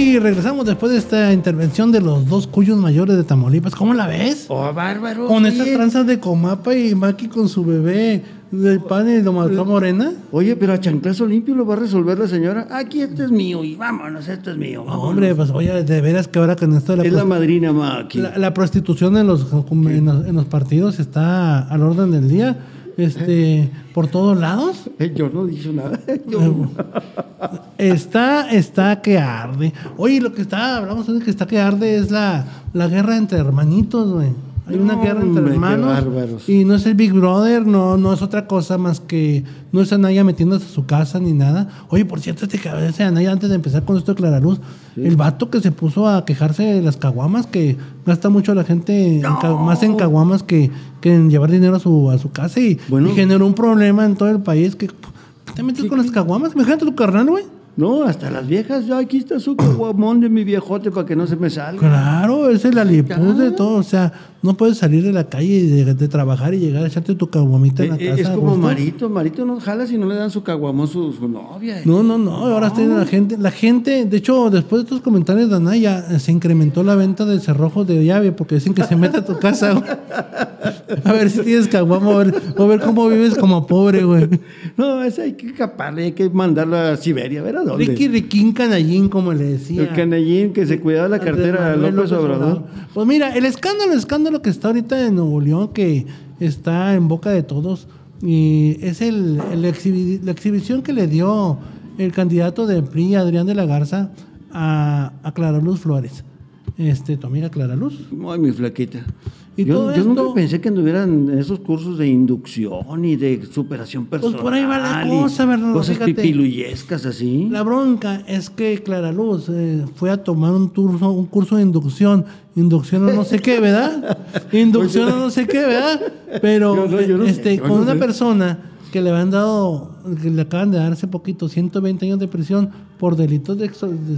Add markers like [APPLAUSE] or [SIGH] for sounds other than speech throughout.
Y regresamos después de esta intervención de los dos cuyos mayores de Tamaulipas. ¿Cómo la ves? Oh, bárbaro. Con oye. esas tranzas de Comapa y Maki con su bebé del pan y de Malcá Morena. Oye, pero a chanclazo limpio lo va a resolver la señora. Aquí este es mío y vámonos, esto es mío. No, hombre, pues oye, de veras que ahora con esto de la, es la madrina Maki. la, la prostitución en los, en los, en los partidos está al orden del día. Este, por todos lados. Eh, Yo no dije nada. [LAUGHS] Yo- Está, está que arde. Oye, lo que está, hablamos de que está que arde es la, la guerra entre hermanitos, güey. Hay una No, guerra entre hermanos. bárbaros. Y no es el Big Brother, no, no es otra cosa más que no es Anaya metiéndose a su casa ni nada. Oye, por cierto, este cabrón ese Anaya, antes de empezar con esto de Claraluz, el vato que se puso a quejarse de las caguamas, que gasta mucho la gente en más en caguamas que, que en llevar dinero a su, a su casa y, Bueno. y generó un problema en todo el país que ¿qué te metes con las caguamas? Imagínate tu carnal, güey. No, hasta las viejas. Ya aquí está su caguamón de mi viejote para que no se me salga. Claro, es el alipuz de todo. O sea, no puedes salir de la calle y de, de trabajar y llegar a echarte tu caguamita en la Eh, eh, casa. es como. Marito. Marito no jala si no le dan su caguamón su, su novia. eh. No, no, no. Ahora está la gente. La gente, de hecho, después de estos comentarios de Anaya, se incrementó la venta de cerrojos de llave porque dicen que se mete a tu casa. güey. A ver si tienes caguamo, a ver, a ver cómo vives como pobre, güey. No, ese hay que escaparle, hay que mandarlo a Siberia. A ver a dónde. Ricky Riquín Canallín, como le decía. El canallín que se cuidaba la cartera a López Obrador. Pues mira, el escándalo, el escándalo que está ahorita en Nuevo León, que está en boca de todos, y es el, la exhibición que le dio el candidato de PRI, Adrián de la Garza, a, a Clara Flores. Este, tu amiga Clara Luz. Ay, mi flaquita. Y yo todo yo nunca pensé que anduvieran esos cursos de inducción y de superación personal. Pues por ahí va la cosa, Bernardo, Cosas fíjate. pipiluyescas así. La bronca es que Clara Luz eh, fue a tomar un curso, un curso de inducción, inducción a no sé qué, ¿verdad? [LAUGHS] Inducción a no sé qué, ¿verdad? Pero Yo no, yo no sé, este, con una persona que le han dado, que le acaban de dar hace poquito 120 años de prisión por delitos de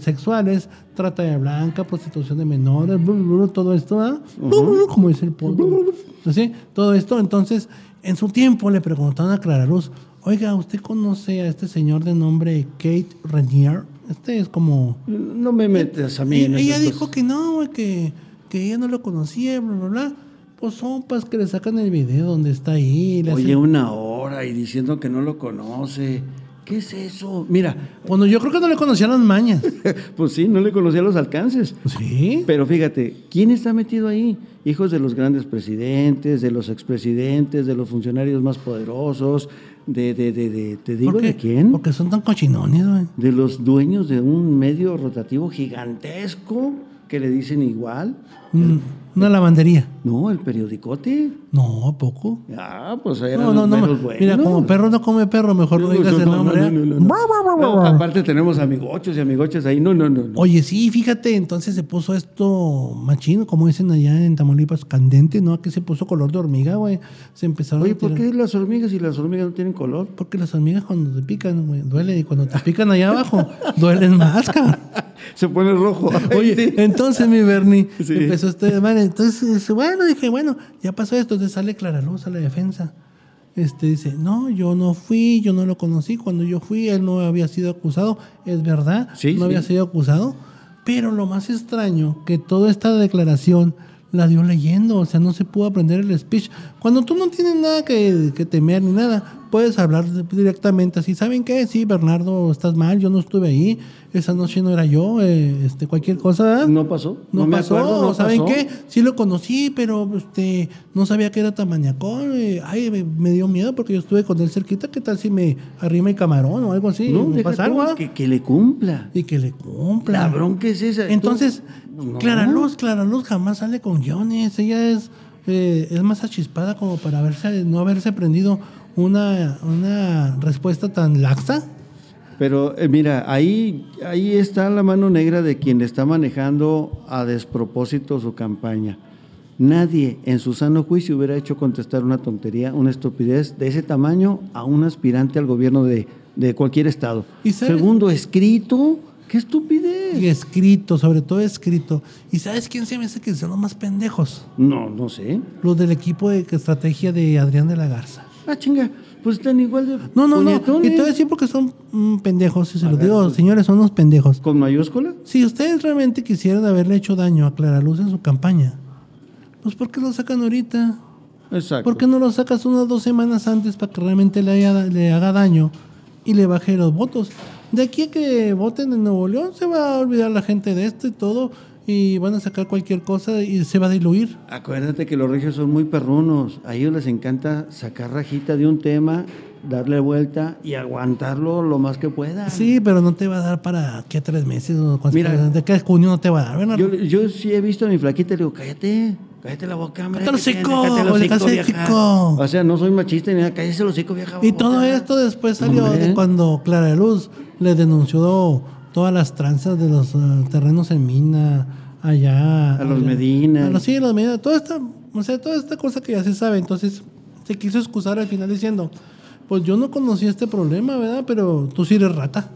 sexuales, trata de blanca, prostitución de menores, blu, blu, todo esto, blu, como dice el pueblo. ¿Sí? Todo esto, entonces, en su tiempo le preguntaron a Clara Luz, oiga, ¿usted conoce a este señor de nombre Kate Renier? Este es como... No me metas a mí en ella dijo cosas. que no, que, que ella no lo conocía, bla, bla, bla. Pues sopas que le sacan el video donde está ahí. Oye, hacen- una hora y diciendo que no lo conoce. ¿Qué es eso? Mira, Cuando yo creo que no le conocían las mañas. [LAUGHS] pues sí, no le conocía los alcances. Sí. Pero fíjate, ¿quién está metido ahí? Hijos de los grandes presidentes, de los expresidentes, de los funcionarios más poderosos, de, de, de, de- ¿te digo de quién? Porque son tan cochinones, güey. De los dueños de un medio rotativo gigantesco que le dicen igual. Un- Una lavandería. No, el periodicote. No, ¿a poco? Ah, pues eran No, no, no. meros buenos. Mira, como perro no come perro, mejor no digas el No, no, nombre. no, ¿eh? aparte tenemos amigochos y amigochas ahí. No, no, no. Oye, sí, fíjate, entonces se puso esto machino, como dicen allá en Tamaulipas, candente, ¿no? Aquí se puso color de hormiga, güey. Se empezaron Oye, ¿por qué las hormigas y las hormigas no tienen color? Porque las hormigas cuando te pican, güey, duele. Y cuando te pican allá abajo, duelen más, cabrón. Se pone rojo. [LAUGHS] Oye, Sí. entonces mi Bernie [LAUGHS] Sí. empezó este madre. Entonces, bueno, dije, bueno, ya pasó esto. Entonces sale Clara Luz a la defensa. Este dice, no, yo no fui, yo no lo conocí. Cuando yo fui, él no había sido acusado. Es verdad, Sí, no había sido acusado. Pero lo más extraño, que toda esta declaración la dio leyendo. O sea, no se pudo aprender el speech. Cuando tú no tienes nada que, que temer ni nada, puedes hablar directamente así. ¿Saben qué? Sí, Bernardo, estás mal, yo no estuve ahí. Esa noche no era yo, eh, este, cualquier cosa. No pasó. No, me pasó, acuerdo, no ¿saben pasó. qué? Sí lo conocí, pero este, no sabía que era tan maniacón. eh, ay, me, me dio miedo porque yo estuve con él cerquita. ¿Qué tal si me arrima el camarón o algo así? No, ¿Me deja pasa algo? ah? que, que le cumpla. Y que le cumpla. La bronca es esa. Entonces, No. Clara Luz, Clara Luz jamás sale con guiones. Ella es, eh, es más achispada como para haberse, no haberse aprendido una, una respuesta tan laxa. Pero eh, mira, ahí, ahí está la mano negra de quien está manejando a despropósito su campaña. Nadie en su sano juicio hubiera hecho contestar una tontería, una estupidez de ese tamaño a un aspirante al gobierno de, de cualquier estado. Segundo, escrito. ¡Qué estupidez! Y escrito, sobre todo escrito. ¿Y sabes quién se me hace que son los más pendejos? No, no sé. Los del equipo de estrategia de Adrián de la Garza. Ah, chinga, pues están igual de No, no, no. Y te voy a decir porque son mm, pendejos. Si se los digo, señores, son unos pendejos. ¿Con mayúscula? Si ustedes realmente quisieran haberle hecho daño a Clara Luz en su campaña, pues ¿por qué lo sacan ahorita? Exacto. ¿Por qué no lo sacas unas dos semanas antes para que realmente le, haya- le haga daño y le baje los votos? De aquí a que voten en Nuevo León se va a olvidar la gente de esto y todo y van a sacar cualquier cosa y se va a diluir. Acuérdate que los regios son muy perrunos. A ellos les encanta sacar rajita de un tema, darle vuelta y aguantarlo lo más que puedan. Sí, pero no te va a dar para qué tres meses o Mira. de qué junio no te va a dar. Yo, yo sí he visto a mi flaquita y le digo, cállate, cállate la boca, hombre. Cállate el hocico, Cállate o cállate el vieja". hocico. O sea, no soy machista ni nada, cállese el hocico, vieja. Y todo esto después salió de cuando Clara Luz le denunció todas las tranzas de los eh, terrenos en mina allá. A los allá. Medina. A los, sí, a los Medina. Toda esta, o sea, toda esta cosa que ya se sabe. Entonces se quiso excusar al final diciendo, pues yo no conocía este problema, ¿verdad? Pero tú sí eres rata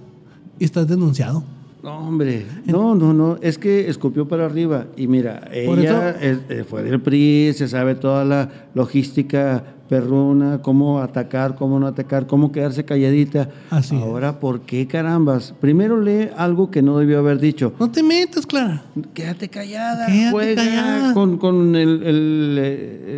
y estás denunciado. No, hombre, no, no, no, es que escupió para arriba. Y mira, ella es- eh, fue del PRI, se sabe toda la logística perruna, cómo atacar, cómo no atacar, cómo quedarse calladita. Así es. Ahora, ¿por qué carambas? Primero lee algo que no debió haber dicho. No te metas, Clara. Quédate callada, Quédate juega callada. con, con el, el,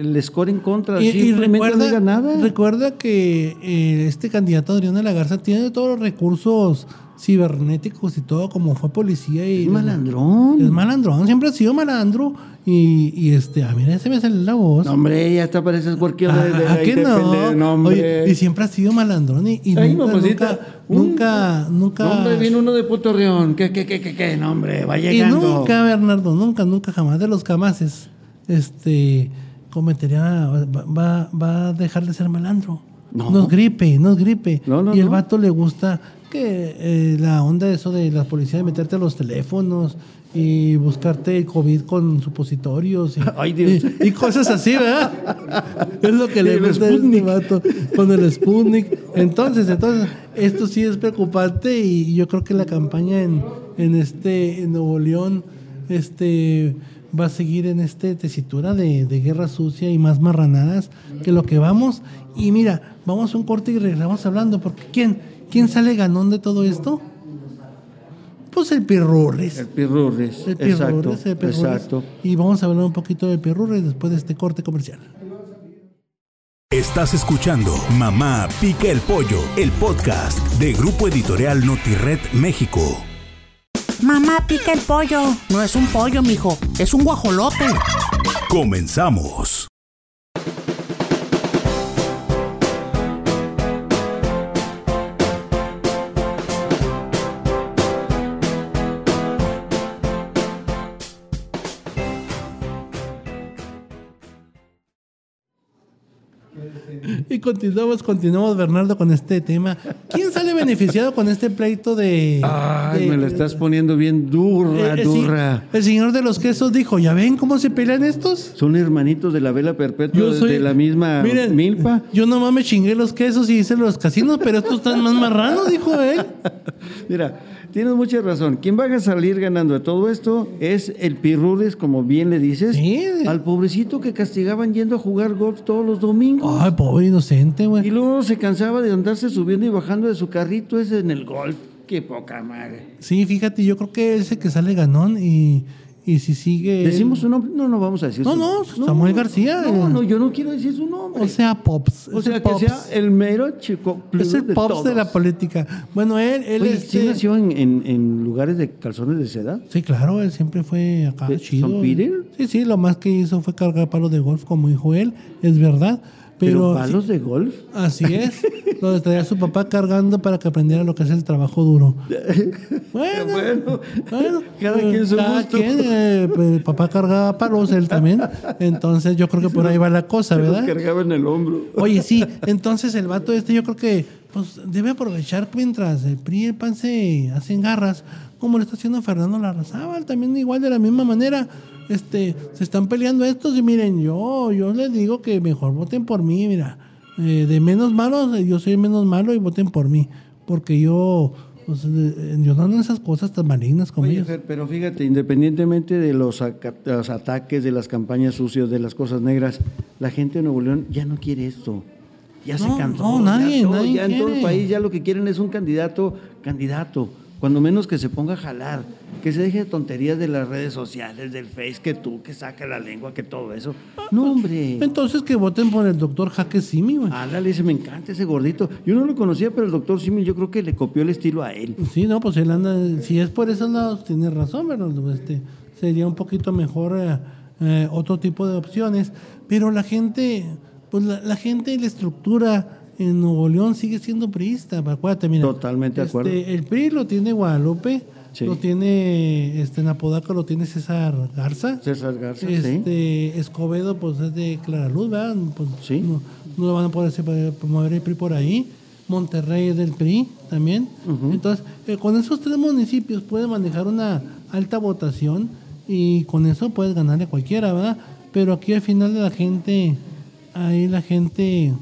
el score en contra. Y, y no recuerda, digas nada. recuerda que eh, este candidato Adrián de la Garza tiene todos los recursos cibernéticos y todo, como fue policía y es malandrón. Es malandrón, siempre ha sido malandro. Y, y este, a mí se me sale la voz. No, hombre, ya te pareces cualquier de, de, Ah, que de no. Oye, y siempre ha sido malandrón y, y Ay, nunca, nunca, un- nunca, nunca, hombre, viene uno de Puerto Reón. ¿Qué, qué, qué, qué, qué? No, hombre, va y nunca, Bernardo, nunca, nunca, jamás de los camaces, este, cometería, va, va, va a dejar de ser malandro. No. No es gripe, no es gripe. No, no, y el vato le gusta que eh, la onda de eso de la policía de meterte a los teléfonos y buscarte el COVID con supositorios y, [LAUGHS] Ay, Dios. y- y cosas así, ¿verdad? [LAUGHS] es lo que le a este vato con el Sputnik. Entonces, entonces, esto sí es preocupante y yo creo que la campaña en, en este en Nuevo León este va a seguir en este tesitura de, de guerra sucia y más marranadas que lo que vamos. Y mira, vamos a un corte y regresamos hablando, porque ¿quién, quién sale ganón de todo esto? Pues el Pirurris. El pirurris. El exacto, Pirurris, el Pirurris. exacto. Y vamos a hablar un poquito del Pirurris después de este corte comercial. Estás escuchando Mamá Pica el Pollo, el podcast de Grupo Editorial Notired México. Mamá pica el pollo. No es un pollo, mijo. Es un guajolote. Comenzamos. Y continuamos, continuamos, Bernardo, con este tema. ¿Quién sale beneficiado con este pleito de. Ay, de- me la estás poniendo bien durra, Eh, eh, sí, durra. el señor de los quesos dijo: ¿Ya ven cómo se pelean estos? Son hermanitos de la vela perpetua Yo de- soy- de la misma Miren, milpa. Yo nomás me chingué los quesos y hice los casinos, pero estos están más marranos, dijo él. [LAUGHS] Mira, tienes mucha razón. Quien va a salir ganando de todo esto es el pirurris, como bien le dices, Sí. al pobrecito que castigaban yendo a jugar golf todos los domingos. Ay, pobre inocente, Y güey. luego se cansaba de andarse subiendo y bajando de su carrito ese en el golf. Qué poca madre. Sí, fíjate, yo creo que ese que sale ganón y, Y si sigue. ¿Decimos su nombre? No, no vamos a decir No, su no, nombre. Samuel García. No, no, yo no quiero decir su nombre. O sea, Pops. O sea, que Pops. sea el mero chico. Es el Pops de la política. Bueno, él. él Oye, este- ¿sí nació en, en- en lugares de calzones de seda? Sí, claro, él siempre fue acá ¿De chido. Peter? Sí, sí, lo más que hizo fue cargar palos de golf, como dijo él, es verdad. ¿Pero, Pero, palos sí, de golf? así es, lo traía a su papá cargando para que aprendiera lo que es el trabajo duro. [LAUGHS] Bueno, Bueno, bueno, cada eh, quien su cada gusto. quien, eh, pues, el papá cargaba palos, él también. Entonces yo creo que por ahí va la cosa, [LAUGHS] Se ¿verdad? cargaba en el hombro. Oye, sí, entonces el vato este yo creo que pues debe aprovechar mientras el PRI y el PAN se hacen garras, como le está haciendo Fernando Larrazábal, también igual de la misma manera. Este, se están peleando estos y miren, yo, yo les digo que mejor voten por mí, mira, eh, de menos malos, yo soy menos malo y voten por mí, porque yo, pues, eh, yo no esas cosas tan malignas como Oye, ellos. Fer, pero fíjate, independientemente de los, ataques, de las campañas sucias, de las cosas negras, la gente de Nuevo León ya no quiere esto. Ya se cansó. no, nadie, ya todo- nadie ya en todo el país ya lo que quieren es un candidato, candidato. Cuando menos que se ponga a jalar, que se deje de tonterías de las redes sociales, del Face, que tú, que saca la lengua, que todo eso. No, hombre. Entonces que voten por el doctor Jaque Simi, güey. Ándale, ese me encanta ese gordito. Yo no lo conocía, pero el doctor Simil yo creo que le copió el estilo a él. Sí, no, pues él anda, si es por esos lados, tiene razón, pero este, sería un poquito mejor eh, eh, otro tipo de opciones. Pero la gente, pues la, la gente y la estructura en Nuevo León sigue siendo priista. Acuérdate, mira. Totalmente de acuerdo. este, el PRI lo tiene Guadalupe, Sí. lo tiene, este, en Apodaca lo tiene César Garza. César Garza, sí. Este, Escobedo, pues es de Clara Luz, ¿verdad? Pues, Sí. No, no lo van a poder hacer para promover el PRI por ahí. Monterrey es del PRI también. Entonces, eh, con esos tres municipios puedes manejar una alta votación y con eso puedes ganarle a cualquiera, ¿verdad? Pero aquí al final de la gente, ahí la gente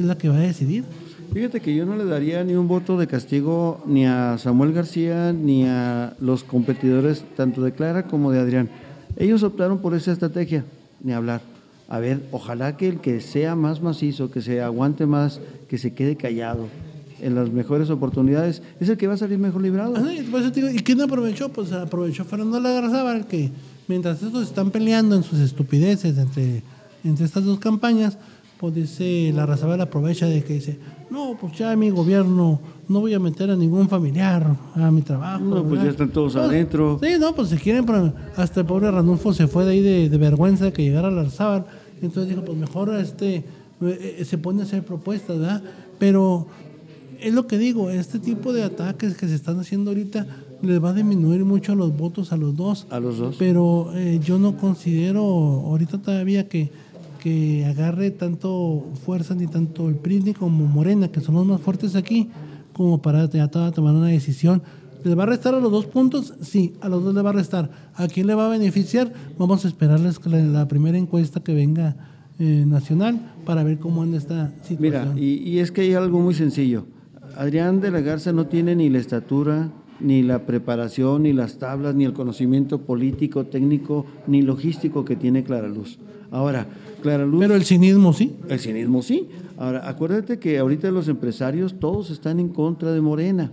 es la que va a decidir. Fíjate que yo no le daría ni un voto de castigo ni a Samuel García ni a los competidores tanto de Clara como de Adrián. Ellos optaron por esa estrategia, ni hablar. A ver, ojalá que el que sea más macizo, que se aguante más, que se quede callado en las mejores oportunidades, es el que va a salir mejor librado. Ajá, y por eso te digo, ¿Y quién aprovechó? Pues aprovechó Fernando Larrazábal, que mientras estos están peleando en sus estupideces entre, entre estas dos campañas, pues dice Larrazábal aprovecha de que dice, no, pues ya mi gobierno, no voy a meter a ningún familiar a mi trabajo. No, pues ¿verdad?". ya están todos Pues, adentro. Sí, no, pues se quieren, pero hasta el pobre Ranulfo se fue de ahí de, de vergüenza de que llegara Larrazábal. Entonces dijo, pues mejor este, eh, se pone a hacer propuestas, ¿verdad? Pero es lo que digo, este tipo de ataques que se están haciendo ahorita les va a disminuir mucho los votos a los dos. A los dos. Pero eh, yo no considero ahorita todavía que, que agarre tanto fuerza ni tanto el PRI como Morena, que son los más fuertes aquí, como para ya to- tomar una decisión. ¿Les va a restar a los dos puntos? Sí, a los dos le va a restar. ¿A quién le va a beneficiar? Vamos a esperarles la, la primera encuesta que venga eh, nacional para ver cómo anda esta situación. Mira, y, y es que hay algo muy sencillo. Adrián de la Garza no tiene ni la estatura, ni la preparación, ni las tablas, ni el conocimiento político, técnico, ni logístico que tiene Clara Luz. Ahora, Clara Luz... Pero el cinismo sí. El cinismo sí. Ahora, acuérdate que ahorita los empresarios todos están en contra de Morena.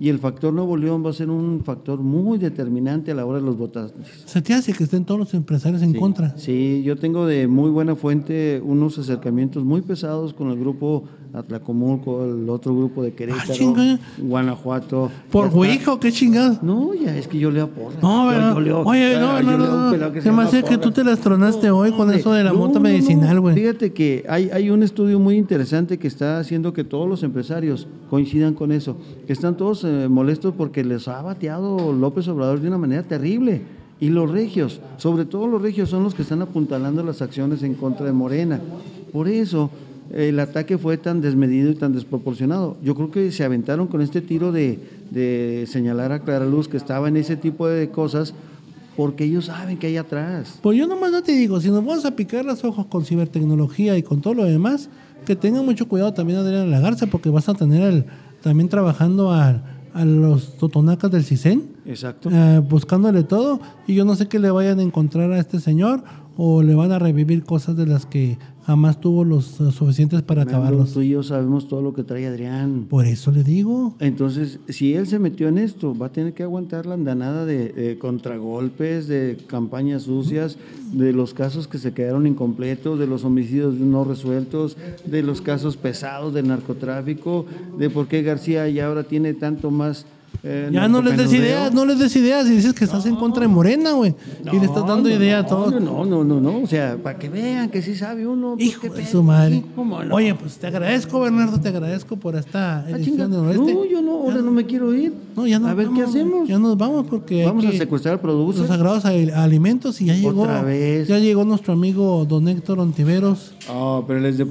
Y el factor Nuevo León va a ser un factor muy determinante a la hora de los votantes. Se te hace que estén todos los empresarios en Sí, contra. Sí, yo tengo de muy buena fuente unos acercamientos muy pesados con el grupo Atlacomulco, el otro grupo de Querétaro, chinga. Guanajuato. ¿Por Ya está. güey o qué chingados? No, ya es que yo leo porra. No, Yo- ¿verdad? yo leo- Oye, no, ah, no, no, no. Se me que tú te las tronaste hoy con hombre, eso de la no, mota no, no. medicinal, güey. Fíjate que hay, hay un estudio muy interesante que está haciendo que todos los empresarios coincidan con eso. Que están todos eh, molestos porque les ha bateado López Obrador de una manera terrible. Y los regios, sobre todo los regios, son los que están apuntalando las acciones en contra de Morena. Por eso el ataque fue tan desmedido y tan desproporcionado. Yo creo que se aventaron con este tiro de, de señalar a Clara Luz que estaba en ese tipo de cosas porque ellos saben que hay atrás. Pues yo nomás no te digo, si nos vamos a picar los ojos con cibertecnología y con todo lo demás, que tengan mucho cuidado también Adrián Lagarza, porque vas a tener al- también trabajando a, a los totonacas del CISEN, Exacto. eh, buscándole todo, y yo no sé qué le vayan a encontrar a este señor, o le van a revivir cosas de las que jamás tuvo los suficientes para acabarlos. Tú y yo sabemos todo lo que trae Adrián. Por eso le digo. Entonces, si él se metió en esto, va a tener que aguantar la andanada de, de contragolpes, de campañas sucias, de los casos que se quedaron incompletos, de los homicidios no resueltos, de los casos pesados del narcotráfico, de por qué García ya ahora tiene tanto más... eh, Ya no les des ideas, no les des ideas y dices que estás en contra de Morena, güey. y le estás dando No, idea a no, todos. No, no, no, no, o sea, para que vean que sí sabe uno. pues, Hijo qué de pedo, su madre. sí. Oye, pues te agradezco, Bernardo, te agradezco por esta Ah, edición chinga. de Noroeste. No, yo no, ahora no me quiero ir. No, ya nos a ver qué vamos, hacemos. Ya nos vamos porque Vamos a secuestrar al producer. los sagrados al- alimentos y ya llegó. Otra vez. Ya llegó nuestro amigo don Héctor Ontiveros, Oh, pero él es de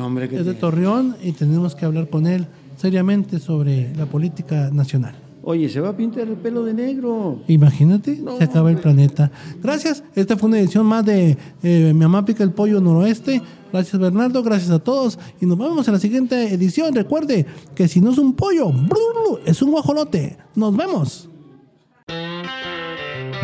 hombre, que es de Torreón y tenemos que hablar con él seriamente sobre la política nacional. Oye, se va a pintar el pelo de negro. Imagínate, se acaba el planeta. Gracias. Esta fue una edición más de eh, Mi mamá pica el pollo noroeste. Gracias Bernardo, gracias a todos. Y nos vemos en la siguiente edición. Recuerde que si no es un pollo, es un guajolote. Nos vemos.